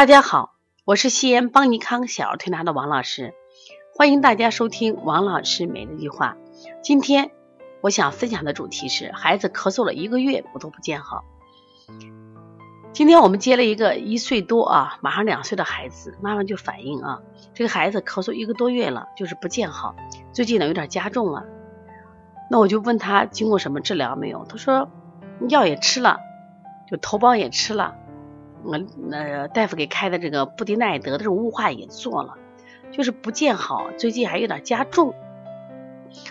大家好，我是西安邦尼康小儿推拿的王老师，欢迎大家收听王老师每日一句话。今天我想分享的主题是孩子咳嗽了一个月我都不见好。今天我们接了一个一岁多啊，马上两岁的孩子，妈妈就反映啊，这个孩子咳嗽一个多月了，就是不见好，最近呢有点加重了。那我就问他经过什么治疗没有？他说药也吃了，就头孢也吃了，我那大夫给开的这个布地奈德的这种雾化也做了，就是不见好，最近还有点加重。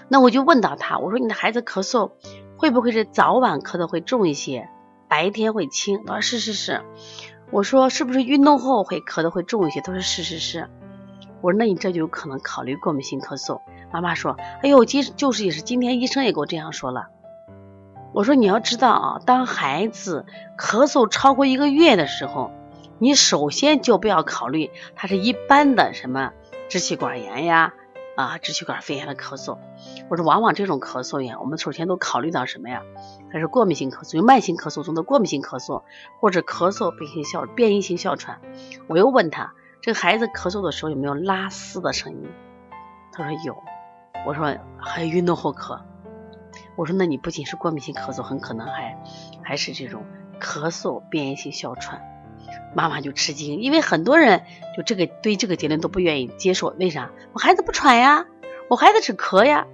那我就问到他，我说你的孩子咳嗽会不会是早晚咳的会重一些，白天会轻？他说是是是。我说是不是运动后会咳的会重一些？他说是是是。我说那你这就有可能考虑过敏性咳嗽。妈妈说：“哎呦，今就是也是今天医生也给我这样说了。”我说：“你要知道啊，当孩子咳嗽超过一个月的时候，你首先就不要考虑他是一般的什么支气管炎呀啊支气管肺炎的咳嗽。我说，往往这种咳嗽呀，我们首先都考虑到什么呀？它是过敏性咳嗽，有慢性咳嗽中的过敏性咳嗽，或者咳嗽变性哮变异性哮喘。我又问他，这个孩子咳嗽的时候有没有拉丝的声音？他说有。”我说还有运动后咳，我说那你不仅是过敏性咳嗽，很可能还还是这种咳嗽变异性哮喘。妈妈就吃惊，因为很多人就这个对这个结论都不愿意接受。为啥？我孩子不喘呀，我孩子只咳呀。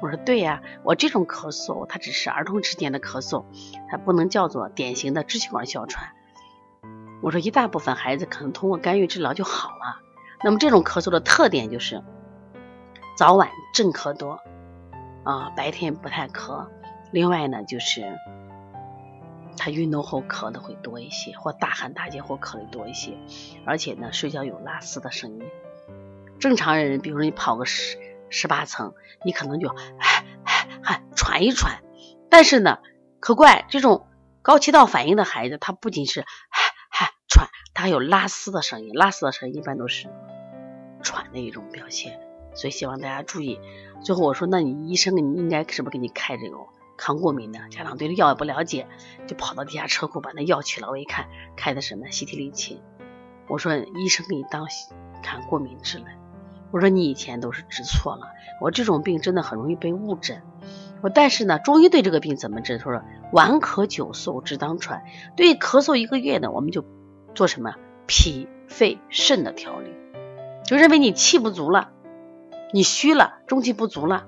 我说对呀，我这种咳嗽它只是儿童之间的咳嗽，它不能叫做典型的支气管哮喘。我说一大部分孩子可能通过干预治疗就好了。那么这种咳嗽的特点就是。早晚正咳多啊，白天不太咳。另外呢，就是他运动后咳的会多一些，或大汗大结后咳的多一些。而且呢，睡觉有拉丝的声音。正常人，比如说你跑个十十八层，你可能就唉唉唉喘一喘。但是呢，可怪这种高气道反应的孩子，他不仅是唉唉喘，他还有拉丝的声音。拉丝的声音一般都是喘的一种表现。所以希望大家注意。最后我说，那你医生给你应该是不是给你开这种抗过敏的？家长对这药也不了解，就跑到地下车库把那药取了。我一看，开的什么西替利嗪。我说医生给你当看过敏治了。我说你以前都是治错了。我这种病真的很容易被误诊。我但是呢，中医对这个病怎么治？他说顽咳久嗽，只当喘。对咳嗽一个月呢，我们就做什么脾肺肾的调理，就认为你气不足了。你虚了，中气不足了，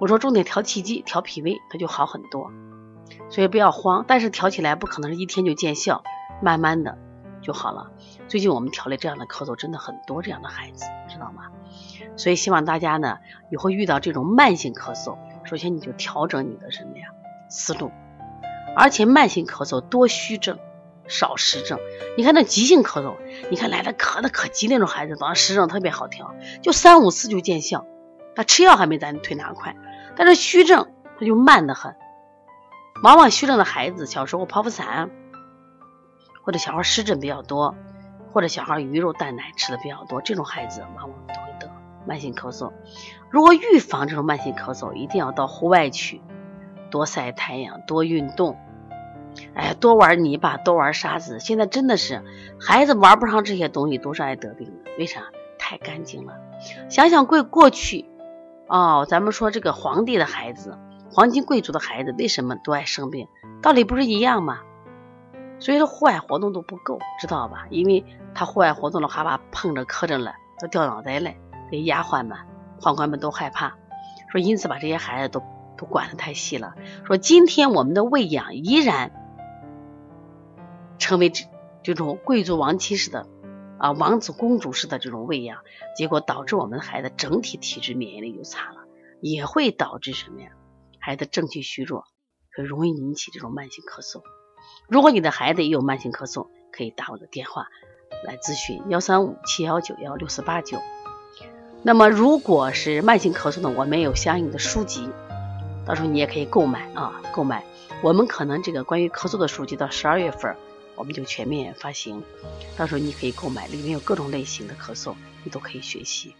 我说重点调气机、调脾胃，它就好很多。所以不要慌，但是调起来不可能是一天就见效，慢慢的就好了。最近我们调理这样的咳嗽真的很多，这样的孩子知道吗？所以希望大家呢以后遇到这种慢性咳嗽，首先你就调整你的什么呀思路，而且慢性咳嗽多虚症。少实症，你看那急性咳嗽，你看来的咳的可急那种孩子，早上实症特别好调，就三五次就见效，他吃药还没咱推拿快。但是虚症他就慢得很，往往虚症的孩子小时候剖腹产，或者小孩湿疹比较多，或者小孩鱼肉蛋奶吃的比较多，这种孩子往往都会得慢性咳嗽。如果预防这种慢性咳嗽，一定要到户外去，多晒太阳，多运动。哎，多玩泥巴，多玩沙子。现在真的是孩子玩不上这些东西，都是爱得病的。为啥？太干净了。想想过过去，哦，咱们说这个皇帝的孩子，黄金贵族的孩子，为什么都爱生病？道理不是一样吗？所以说户外活动都不够，知道吧？因为他户外活动了，害怕碰着磕着了，都掉脑袋了。给丫鬟们、宦官们都害怕，说因此把这些孩子都都管得太细了。说今天我们的喂养依然。成为这这种贵族王妻式的啊王子公主式的这种喂养，结果导致我们的孩子整体体质免疫力就差了，也会导致什么呀？孩子正气虚弱，很容易引起这种慢性咳嗽。如果你的孩子也有慢性咳嗽，可以打我的电话来咨询幺三五七幺九幺六四八九。那么如果是慢性咳嗽呢，我们有相应的书籍，到时候你也可以购买啊，购买。我们可能这个关于咳嗽的书籍到十二月份。我们就全面发行，到时候你可以购买，里面有各种类型的咳嗽，你都可以学习。